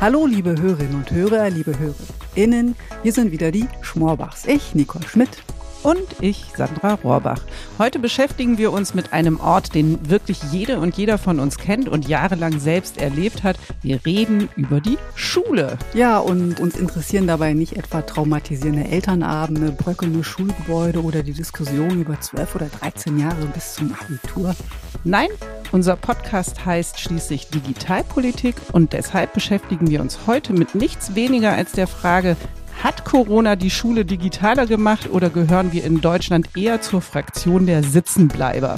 Hallo, liebe Hörerinnen und Hörer, liebe Hörerinnen. Hier sind wieder die Schmorbachs. Ich, Nicole Schmidt und ich, Sandra Rohrbach. Heute beschäftigen wir uns mit einem Ort, den wirklich jede und jeder von uns kennt und jahrelang selbst erlebt hat. Wir reden über die Schule. Ja, und uns interessieren dabei nicht etwa traumatisierende Elternabende, bröckelnde Schulgebäude oder die Diskussion über zwölf oder 13 Jahre bis zum Abitur. Nein, unser Podcast heißt schließlich Digitalpolitik und deshalb beschäftigen wir uns heute mit nichts weniger als der Frage, hat Corona die Schule digitaler gemacht oder gehören wir in Deutschland eher zur Fraktion der Sitzenbleiber?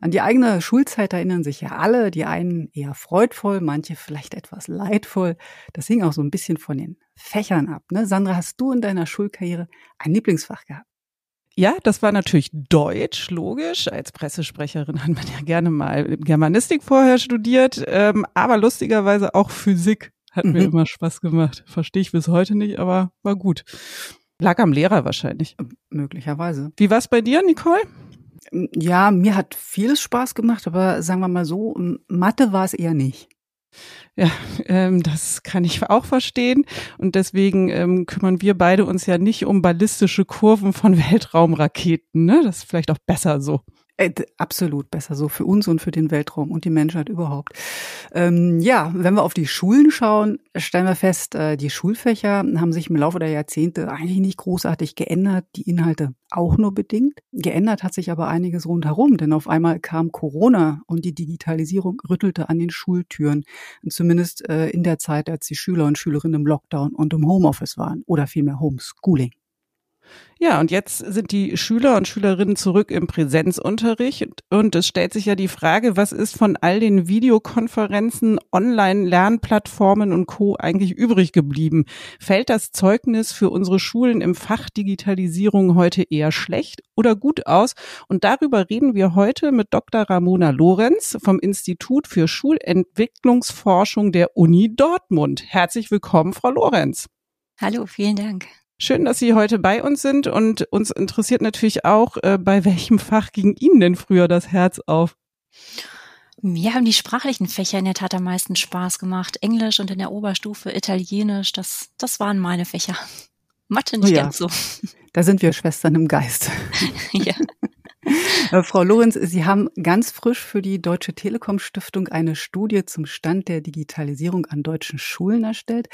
An die eigene Schulzeit erinnern sich ja alle, die einen eher freudvoll, manche vielleicht etwas leidvoll. Das hing auch so ein bisschen von den Fächern ab. Ne? Sandra, hast du in deiner Schulkarriere ein Lieblingsfach gehabt? Ja, das war natürlich Deutsch, logisch. Als Pressesprecherin hat man ja gerne mal Germanistik vorher studiert, ähm, aber lustigerweise auch Physik hat mhm. mir immer Spaß gemacht. Verstehe ich bis heute nicht, aber war gut. Lag am Lehrer wahrscheinlich. Möglicherweise. Wie war's bei dir, Nicole? Ja, mir hat vieles Spaß gemacht, aber sagen wir mal so, Mathe war es eher nicht. Ja, ähm, das kann ich auch verstehen. Und deswegen ähm, kümmern wir beide uns ja nicht um ballistische Kurven von Weltraumraketen. Ne? Das ist vielleicht auch besser so. Äh, absolut besser so für uns und für den Weltraum und die Menschheit überhaupt. Ähm, ja, wenn wir auf die Schulen schauen, stellen wir fest, äh, die Schulfächer haben sich im Laufe der Jahrzehnte eigentlich nicht großartig geändert, die Inhalte auch nur bedingt. Geändert hat sich aber einiges rundherum, denn auf einmal kam Corona und die Digitalisierung rüttelte an den Schultüren, zumindest äh, in der Zeit, als die Schüler und Schülerinnen im Lockdown und im Homeoffice waren oder vielmehr Homeschooling. Ja, und jetzt sind die Schüler und Schülerinnen zurück im Präsenzunterricht und es stellt sich ja die Frage, was ist von all den Videokonferenzen, Online-Lernplattformen und Co. eigentlich übrig geblieben? Fällt das Zeugnis für unsere Schulen im Fach Digitalisierung heute eher schlecht oder gut aus? Und darüber reden wir heute mit Dr. Ramona Lorenz vom Institut für Schulentwicklungsforschung der Uni Dortmund. Herzlich willkommen, Frau Lorenz. Hallo, vielen Dank. Schön, dass Sie heute bei uns sind und uns interessiert natürlich auch, äh, bei welchem Fach ging Ihnen denn früher das Herz auf? Mir haben die sprachlichen Fächer in der Tat am meisten Spaß gemacht. Englisch und in der Oberstufe Italienisch, das, das waren meine Fächer. Mathe nicht oh ja. ganz so. Da sind wir Schwestern im Geist. ja. Äh, Frau Lorenz, Sie haben ganz frisch für die Deutsche Telekom Stiftung eine Studie zum Stand der Digitalisierung an deutschen Schulen erstellt.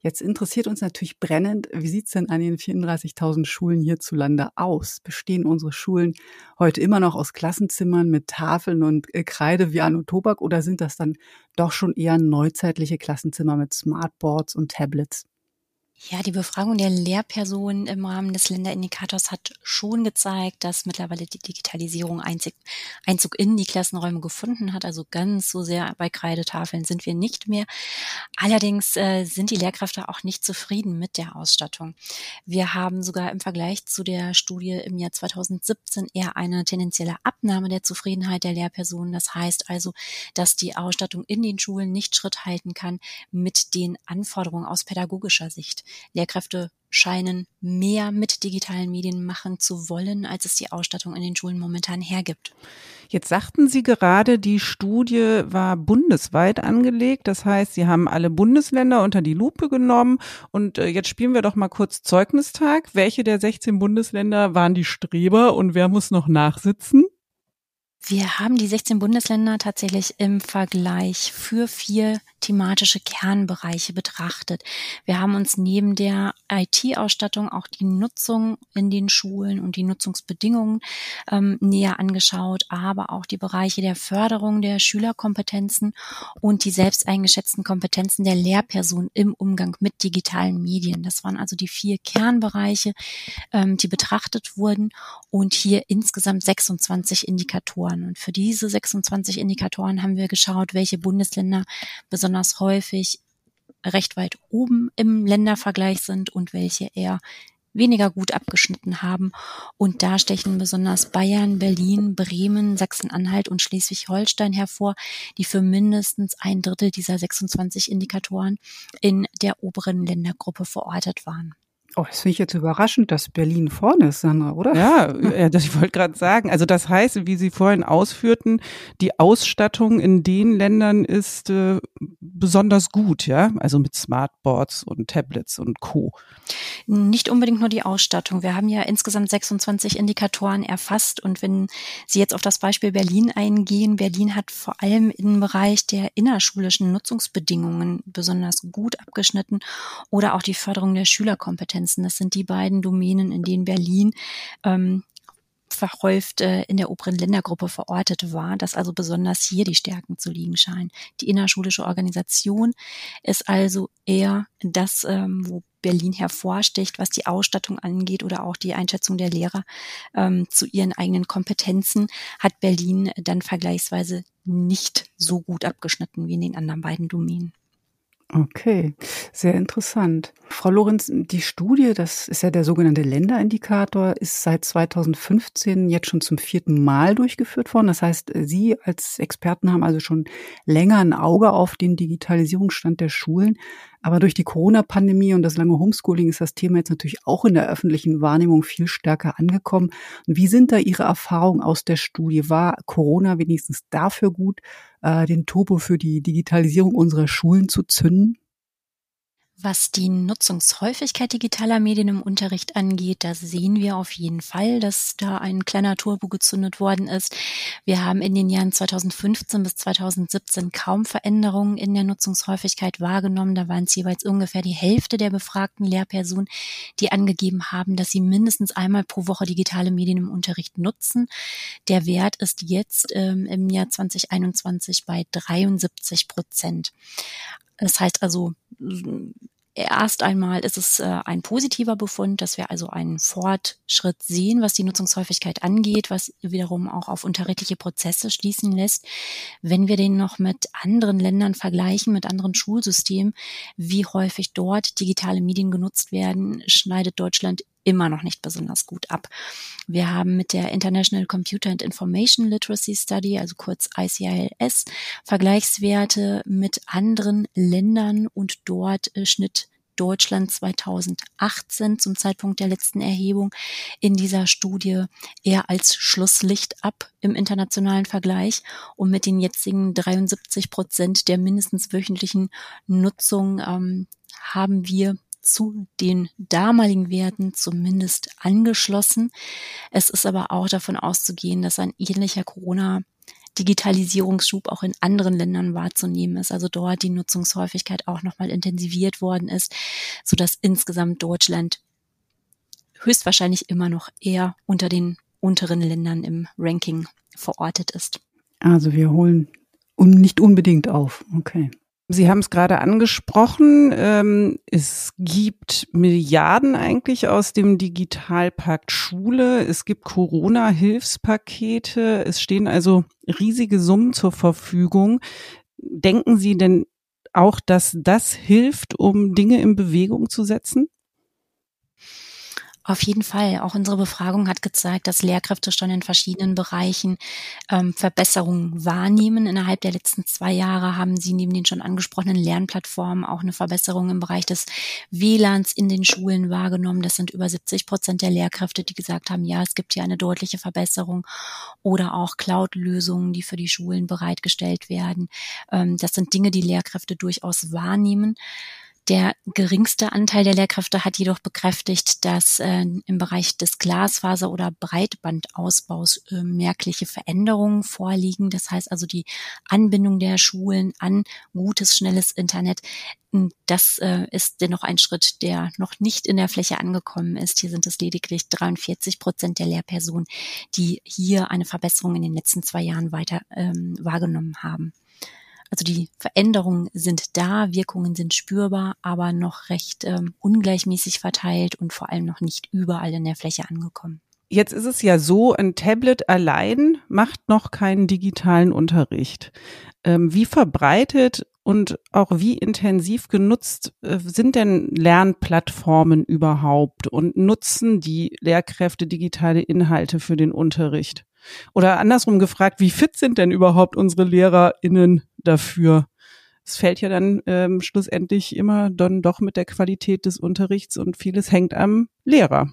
Jetzt interessiert uns natürlich brennend, wie sieht es denn an den 34.000 Schulen hierzulande aus? Bestehen unsere Schulen heute immer noch aus Klassenzimmern mit Tafeln und äh, Kreide wie an Tobak oder sind das dann doch schon eher neuzeitliche Klassenzimmer mit Smartboards und Tablets? Ja, die Befragung der Lehrpersonen im Rahmen des Länderindikators hat schon gezeigt, dass mittlerweile die Digitalisierung Einzug, Einzug in die Klassenräume gefunden hat. Also ganz so sehr bei Kreidetafeln sind wir nicht mehr. Allerdings äh, sind die Lehrkräfte auch nicht zufrieden mit der Ausstattung. Wir haben sogar im Vergleich zu der Studie im Jahr 2017 eher eine tendenzielle Abnahme der Zufriedenheit der Lehrpersonen. Das heißt also, dass die Ausstattung in den Schulen nicht Schritt halten kann mit den Anforderungen aus pädagogischer Sicht. Lehrkräfte scheinen mehr mit digitalen Medien machen zu wollen, als es die Ausstattung in den Schulen momentan hergibt. Jetzt sagten Sie gerade, die Studie war bundesweit angelegt. Das heißt, Sie haben alle Bundesländer unter die Lupe genommen. Und äh, jetzt spielen wir doch mal kurz Zeugnistag. Welche der 16 Bundesländer waren die Streber und wer muss noch nachsitzen? Wir haben die 16 Bundesländer tatsächlich im Vergleich für vier thematische Kernbereiche betrachtet. Wir haben uns neben der IT-Ausstattung auch die Nutzung in den Schulen und die Nutzungsbedingungen ähm, näher angeschaut, aber auch die Bereiche der Förderung der Schülerkompetenzen und die selbst eingeschätzten Kompetenzen der Lehrperson im Umgang mit digitalen Medien. Das waren also die vier Kernbereiche, ähm, die betrachtet wurden und hier insgesamt 26 Indikatoren. Und für diese 26 Indikatoren haben wir geschaut, welche Bundesländer besonders besonders häufig recht weit oben im Ländervergleich sind und welche eher weniger gut abgeschnitten haben. Und da stechen besonders Bayern, Berlin, Bremen, Sachsen-Anhalt und Schleswig-Holstein hervor, die für mindestens ein Drittel dieser 26 Indikatoren in der oberen Ländergruppe verortet waren. Oh, das finde ich jetzt überraschend, dass Berlin vorne ist, Sandra, oder? Ja, das, ich wollte gerade sagen. Also das heißt, wie Sie vorhin ausführten, die Ausstattung in den Ländern ist äh, besonders gut, ja? Also mit Smartboards und Tablets und Co. Nicht unbedingt nur die Ausstattung. Wir haben ja insgesamt 26 Indikatoren erfasst und wenn Sie jetzt auf das Beispiel Berlin eingehen, Berlin hat vor allem im Bereich der innerschulischen Nutzungsbedingungen besonders gut abgeschnitten oder auch die Förderung der Schülerkompetenz Grenzen. Das sind die beiden Domänen, in denen Berlin ähm, verhäuft äh, in der oberen Ländergruppe verortet war, dass also besonders hier die Stärken zu liegen scheinen. Die innerschulische Organisation ist also eher das, ähm, wo Berlin hervorsticht, was die Ausstattung angeht oder auch die Einschätzung der Lehrer ähm, zu ihren eigenen Kompetenzen, hat Berlin dann vergleichsweise nicht so gut abgeschnitten wie in den anderen beiden Domänen. Okay, sehr interessant. Frau Lorenz, die Studie, das ist ja der sogenannte Länderindikator, ist seit 2015 jetzt schon zum vierten Mal durchgeführt worden. Das heißt, Sie als Experten haben also schon länger ein Auge auf den Digitalisierungsstand der Schulen. Aber durch die Corona-Pandemie und das lange Homeschooling ist das Thema jetzt natürlich auch in der öffentlichen Wahrnehmung viel stärker angekommen. Und wie sind da Ihre Erfahrungen aus der Studie? War Corona wenigstens dafür gut, äh, den Turbo für die Digitalisierung unserer Schulen zu zünden? Was die Nutzungshäufigkeit digitaler Medien im Unterricht angeht, da sehen wir auf jeden Fall, dass da ein kleiner Turbo gezündet worden ist. Wir haben in den Jahren 2015 bis 2017 kaum Veränderungen in der Nutzungshäufigkeit wahrgenommen. Da waren es jeweils ungefähr die Hälfte der befragten Lehrpersonen, die angegeben haben, dass sie mindestens einmal pro Woche digitale Medien im Unterricht nutzen. Der Wert ist jetzt ähm, im Jahr 2021 bei 73 Prozent. Das heißt also, erst einmal ist es äh, ein positiver Befund, dass wir also einen Fortschritt sehen, was die Nutzungshäufigkeit angeht, was wiederum auch auf unterrichtliche Prozesse schließen lässt. Wenn wir den noch mit anderen Ländern vergleichen, mit anderen Schulsystemen, wie häufig dort digitale Medien genutzt werden, schneidet Deutschland immer noch nicht besonders gut ab. Wir haben mit der International Computer and Information Literacy Study, also kurz ICILS, Vergleichswerte mit anderen Ländern und dort äh, Schnitt Deutschland 2018 zum Zeitpunkt der letzten Erhebung in dieser Studie eher als Schlusslicht ab im internationalen Vergleich und mit den jetzigen 73 Prozent der mindestens wöchentlichen Nutzung ähm, haben wir zu den damaligen Werten zumindest angeschlossen. Es ist aber auch davon auszugehen, dass ein ähnlicher Corona Digitalisierungsschub auch in anderen Ländern wahrzunehmen ist. Also dort die Nutzungshäufigkeit auch nochmal intensiviert worden ist, so dass insgesamt Deutschland höchstwahrscheinlich immer noch eher unter den unteren Ländern im Ranking verortet ist. Also wir holen nicht unbedingt auf. Okay. Sie haben es gerade angesprochen. Ähm, es gibt Milliarden eigentlich aus dem Digitalpakt Schule. Es gibt Corona-Hilfspakete. Es stehen also riesige Summen zur Verfügung. Denken Sie denn auch, dass das hilft, um Dinge in Bewegung zu setzen? Auf jeden Fall. Auch unsere Befragung hat gezeigt, dass Lehrkräfte schon in verschiedenen Bereichen ähm, Verbesserungen wahrnehmen. Innerhalb der letzten zwei Jahre haben sie neben den schon angesprochenen Lernplattformen auch eine Verbesserung im Bereich des WLANs in den Schulen wahrgenommen. Das sind über 70 Prozent der Lehrkräfte, die gesagt haben, ja, es gibt hier eine deutliche Verbesserung. Oder auch Cloud-Lösungen, die für die Schulen bereitgestellt werden. Ähm, das sind Dinge, die Lehrkräfte durchaus wahrnehmen. Der geringste Anteil der Lehrkräfte hat jedoch bekräftigt, dass äh, im Bereich des Glasfaser- oder Breitbandausbaus äh, merkliche Veränderungen vorliegen. Das heißt also die Anbindung der Schulen an gutes, schnelles Internet. Das äh, ist dennoch ein Schritt, der noch nicht in der Fläche angekommen ist. Hier sind es lediglich 43 Prozent der Lehrpersonen, die hier eine Verbesserung in den letzten zwei Jahren weiter ähm, wahrgenommen haben. Also die Veränderungen sind da, Wirkungen sind spürbar, aber noch recht ähm, ungleichmäßig verteilt und vor allem noch nicht überall in der Fläche angekommen. Jetzt ist es ja so, ein Tablet allein macht noch keinen digitalen Unterricht. Ähm, wie verbreitet und auch wie intensiv genutzt äh, sind denn Lernplattformen überhaupt und nutzen die Lehrkräfte digitale Inhalte für den Unterricht? Oder andersrum gefragt, wie fit sind denn überhaupt unsere LehrerInnen dafür, es fällt ja dann ähm, schlussendlich immer dann doch mit der Qualität des Unterrichts und vieles hängt am Lehrer.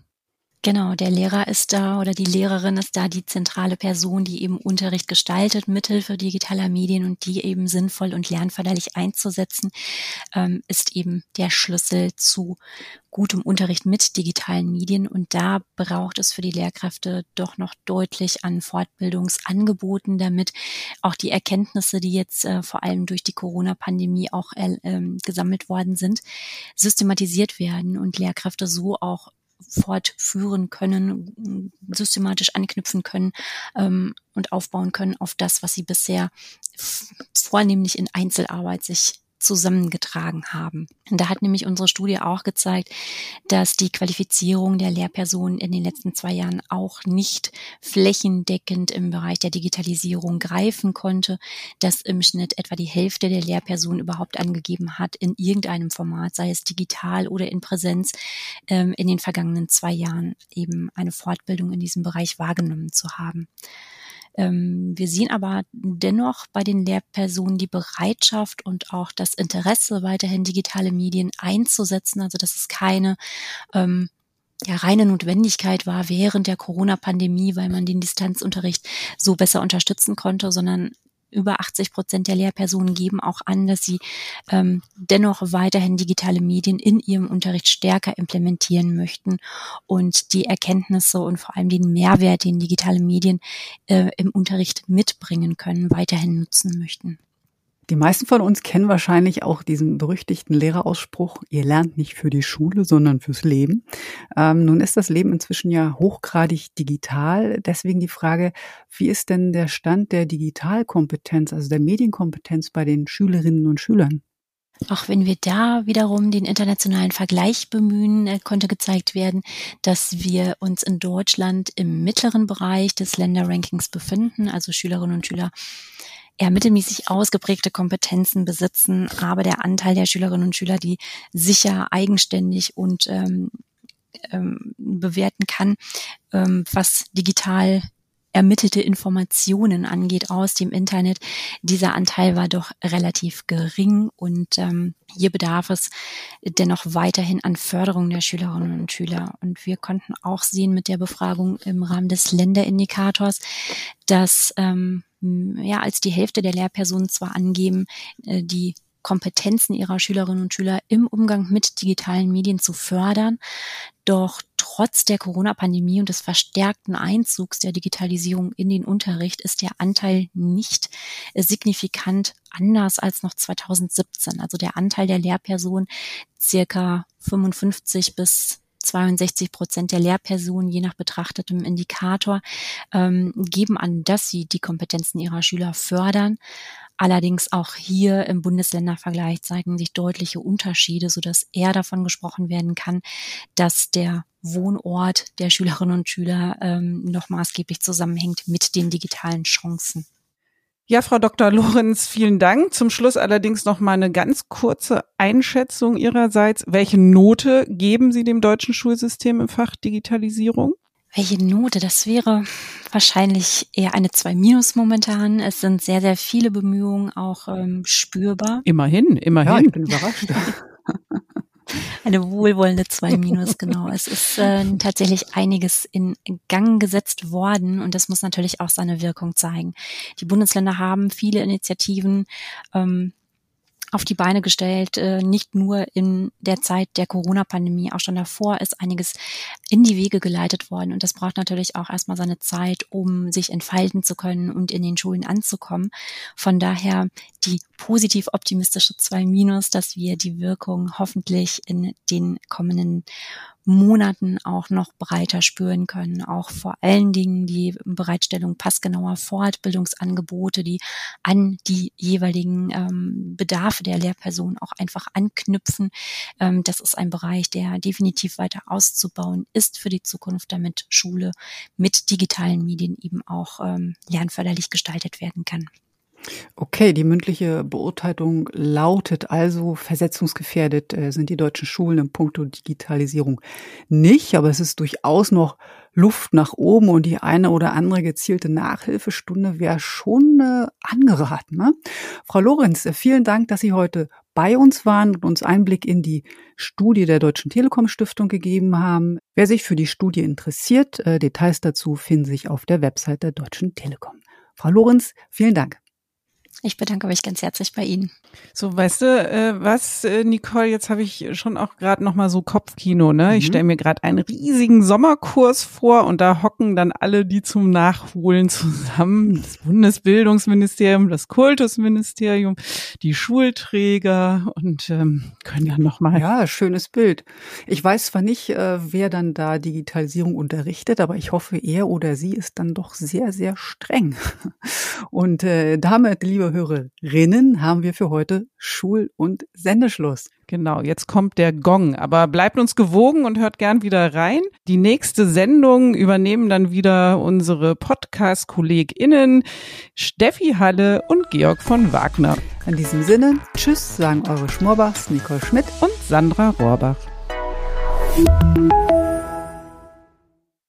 Genau, der Lehrer ist da oder die Lehrerin ist da die zentrale Person, die eben Unterricht gestaltet mithilfe digitaler Medien und die eben sinnvoll und lernförderlich einzusetzen, ähm, ist eben der Schlüssel zu gutem Unterricht mit digitalen Medien. Und da braucht es für die Lehrkräfte doch noch deutlich an Fortbildungsangeboten, damit auch die Erkenntnisse, die jetzt äh, vor allem durch die Corona-Pandemie auch äh, gesammelt worden sind, systematisiert werden und Lehrkräfte so auch fortführen können, systematisch anknüpfen können ähm, und aufbauen können auf das, was sie bisher vornehmlich in Einzelarbeit sich zusammengetragen haben. Und da hat nämlich unsere Studie auch gezeigt, dass die Qualifizierung der Lehrpersonen in den letzten zwei Jahren auch nicht flächendeckend im Bereich der Digitalisierung greifen konnte, dass im Schnitt etwa die Hälfte der Lehrpersonen überhaupt angegeben hat, in irgendeinem Format, sei es digital oder in Präsenz, ähm, in den vergangenen zwei Jahren eben eine Fortbildung in diesem Bereich wahrgenommen zu haben. Ähm, wir sehen aber dennoch bei den Lehrpersonen die Bereitschaft und auch das Interesse, weiterhin digitale Medien einzusetzen. Also dass es keine ähm, ja, reine Notwendigkeit war während der Corona-Pandemie, weil man den Distanzunterricht so besser unterstützen konnte, sondern über 80 Prozent der Lehrpersonen geben auch an, dass sie ähm, dennoch weiterhin digitale Medien in ihrem Unterricht stärker implementieren möchten und die Erkenntnisse und vor allem den Mehrwert, den digitale Medien äh, im Unterricht mitbringen können, weiterhin nutzen möchten. Die meisten von uns kennen wahrscheinlich auch diesen berüchtigten Lehrerausspruch, ihr lernt nicht für die Schule, sondern fürs Leben. Ähm, nun ist das Leben inzwischen ja hochgradig digital. Deswegen die Frage, wie ist denn der Stand der Digitalkompetenz, also der Medienkompetenz bei den Schülerinnen und Schülern? Auch wenn wir da wiederum den internationalen Vergleich bemühen, äh, konnte gezeigt werden, dass wir uns in Deutschland im mittleren Bereich des Länderrankings befinden, also Schülerinnen und Schüler eher mittelmäßig ausgeprägte Kompetenzen besitzen, aber der Anteil der Schülerinnen und Schüler, die sicher eigenständig und ähm, ähm, bewerten kann, ähm, was digital ermittelte Informationen angeht aus dem Internet. Dieser Anteil war doch relativ gering und ähm, hier bedarf es dennoch weiterhin an Förderung der Schülerinnen und Schüler. Und wir konnten auch sehen mit der Befragung im Rahmen des Länderindikators, dass ähm, ja als die Hälfte der Lehrpersonen zwar angeben, äh, die Kompetenzen ihrer Schülerinnen und Schüler im Umgang mit digitalen Medien zu fördern. Doch trotz der Corona-Pandemie und des verstärkten Einzugs der Digitalisierung in den Unterricht ist der Anteil nicht signifikant anders als noch 2017. Also der Anteil der Lehrpersonen circa 55 bis 62 Prozent der Lehrpersonen, je nach betrachtetem Indikator, ähm, geben an, dass sie die Kompetenzen ihrer Schüler fördern. Allerdings auch hier im Bundesländervergleich zeigen sich deutliche Unterschiede, sodass eher davon gesprochen werden kann, dass der Wohnort der Schülerinnen und Schüler ähm, noch maßgeblich zusammenhängt mit den digitalen Chancen. Ja, Frau Dr. Lorenz, vielen Dank. Zum Schluss allerdings noch mal eine ganz kurze Einschätzung Ihrerseits. Welche Note geben Sie dem deutschen Schulsystem im Fach Digitalisierung? Welche Note? Das wäre wahrscheinlich eher eine 2 minus momentan. Es sind sehr, sehr viele Bemühungen auch ähm, spürbar. Immerhin, immerhin. Ja, ich bin überrascht. Eine wohlwollende 2 minus, genau. Es ist äh, tatsächlich einiges in Gang gesetzt worden und das muss natürlich auch seine Wirkung zeigen. Die Bundesländer haben viele Initiativen ähm, auf die Beine gestellt, äh, nicht nur in der Zeit der Corona-Pandemie, auch schon davor ist einiges in die Wege geleitet worden. Und das braucht natürlich auch erstmal seine Zeit, um sich entfalten zu können und in den Schulen anzukommen. Von daher die positiv optimistische 2 Minus, dass wir die Wirkung hoffentlich in den kommenden Monaten auch noch breiter spüren können. Auch vor allen Dingen die Bereitstellung passgenauer Fortbildungsangebote, die an die jeweiligen ähm, Bedarfe der Lehrperson auch einfach anknüpfen. Ähm, das ist ein Bereich, der definitiv weiter auszubauen ist für die Zukunft, damit Schule mit digitalen Medien eben auch ähm, lernförderlich gestaltet werden kann. Okay, die mündliche Beurteilung lautet also, versetzungsgefährdet äh, sind die deutschen Schulen in puncto Digitalisierung nicht, aber es ist durchaus noch Luft nach oben und die eine oder andere gezielte Nachhilfestunde wäre schon äh, angeraten. Ne? Frau Lorenz, äh, vielen Dank, dass Sie heute bei uns waren und uns Einblick in die Studie der Deutschen Telekom Stiftung gegeben haben. Wer sich für die Studie interessiert, äh, Details dazu finden sich auf der Website der Deutschen Telekom. Frau Lorenz, vielen Dank. Ich bedanke mich ganz herzlich bei Ihnen. So, weißt du, äh, was, äh, Nicole, jetzt habe ich schon auch gerade noch mal so Kopfkino, ne? Mhm. Ich stelle mir gerade einen riesigen Sommerkurs vor und da hocken dann alle die zum Nachholen zusammen. Das Bundesbildungsministerium, das Kultusministerium, die Schulträger und ähm, können dann noch mal. Ja, schönes Bild. Ich weiß zwar nicht, äh, wer dann da Digitalisierung unterrichtet, aber ich hoffe, er oder sie ist dann doch sehr, sehr streng. Und äh, damit, liebe Hörerinnen, haben wir für heute Schul- und Sendeschluss. Genau, jetzt kommt der Gong. Aber bleibt uns gewogen und hört gern wieder rein. Die nächste Sendung übernehmen dann wieder unsere Podcast-KollegInnen Steffi Halle und Georg von Wagner. In diesem Sinne, tschüss, sagen eure Schmorbachs Nicole Schmidt und Sandra Rohrbach.